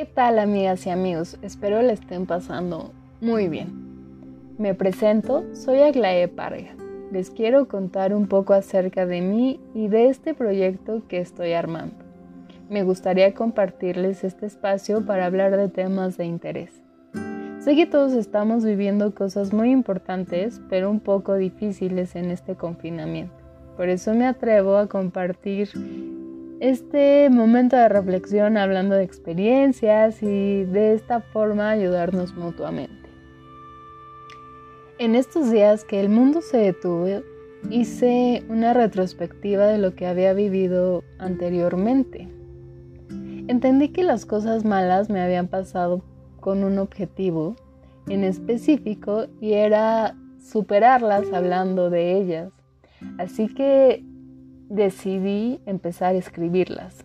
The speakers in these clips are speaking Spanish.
¿Qué tal amigas y amigos? Espero le estén pasando muy bien. Me presento, soy Aglae Parga. Les quiero contar un poco acerca de mí y de este proyecto que estoy armando. Me gustaría compartirles este espacio para hablar de temas de interés. Sé que todos estamos viviendo cosas muy importantes, pero un poco difíciles en este confinamiento. Por eso me atrevo a compartir este momento de reflexión hablando de experiencias y de esta forma ayudarnos mutuamente. En estos días que el mundo se detuvo, hice una retrospectiva de lo que había vivido anteriormente. Entendí que las cosas malas me habían pasado con un objetivo en específico y era superarlas hablando de ellas. Así que decidí empezar a escribirlas.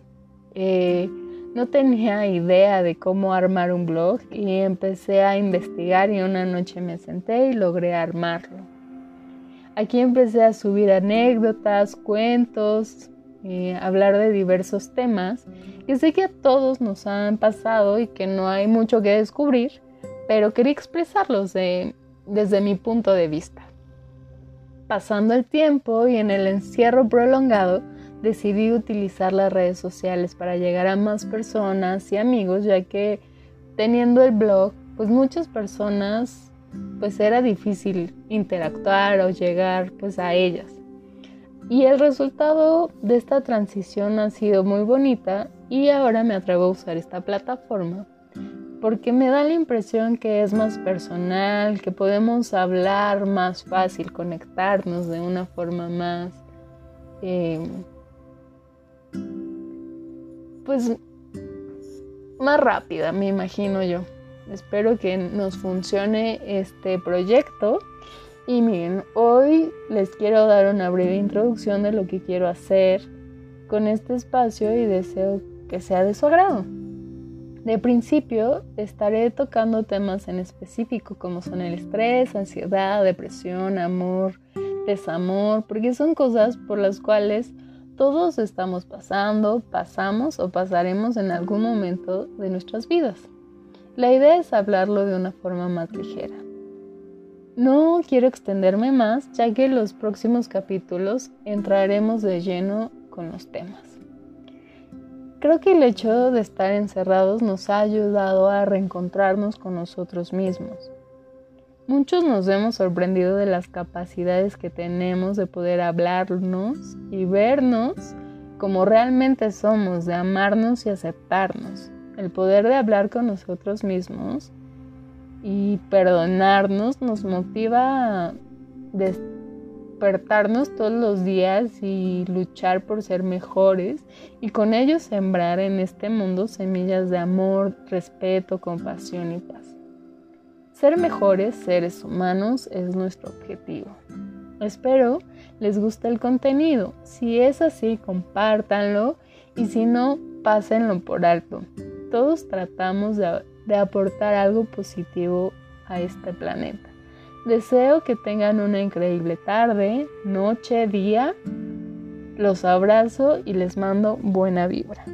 Eh, no tenía idea de cómo armar un blog y empecé a investigar y una noche me senté y logré armarlo. Aquí empecé a subir anécdotas, cuentos, eh, hablar de diversos temas que sé que a todos nos han pasado y que no hay mucho que descubrir, pero quería expresarlos desde mi punto de vista. Pasando el tiempo y en el encierro prolongado, decidí utilizar las redes sociales para llegar a más personas y amigos, ya que teniendo el blog, pues muchas personas, pues era difícil interactuar o llegar pues a ellas. Y el resultado de esta transición ha sido muy bonita y ahora me atrevo a usar esta plataforma porque me da la impresión que es más personal, que podemos hablar más fácil, conectarnos de una forma más, em, pues, más rápida, me imagino yo. Espero que nos funcione este proyecto. Y miren, hoy les quiero dar una breve introducción de lo que quiero hacer con este espacio y deseo que sea de su agrado. De principio estaré tocando temas en específico como son el estrés, ansiedad, depresión, amor, desamor, porque son cosas por las cuales todos estamos pasando, pasamos o pasaremos en algún momento de nuestras vidas. La idea es hablarlo de una forma más ligera. No quiero extenderme más, ya que en los próximos capítulos entraremos de lleno con los temas. Creo que el hecho de estar encerrados nos ha ayudado a reencontrarnos con nosotros mismos. Muchos nos hemos sorprendido de las capacidades que tenemos de poder hablarnos y vernos como realmente somos, de amarnos y aceptarnos. El poder de hablar con nosotros mismos y perdonarnos nos motiva a despertarnos todos los días y luchar por ser mejores y con ello sembrar en este mundo semillas de amor, respeto, compasión y paz. Ser mejores seres humanos es nuestro objetivo. Espero les guste el contenido. Si es así, compártanlo y si no, pásenlo por alto. Todos tratamos de, de aportar algo positivo a este planeta. Deseo que tengan una increíble tarde, noche, día. Los abrazo y les mando buena vibra.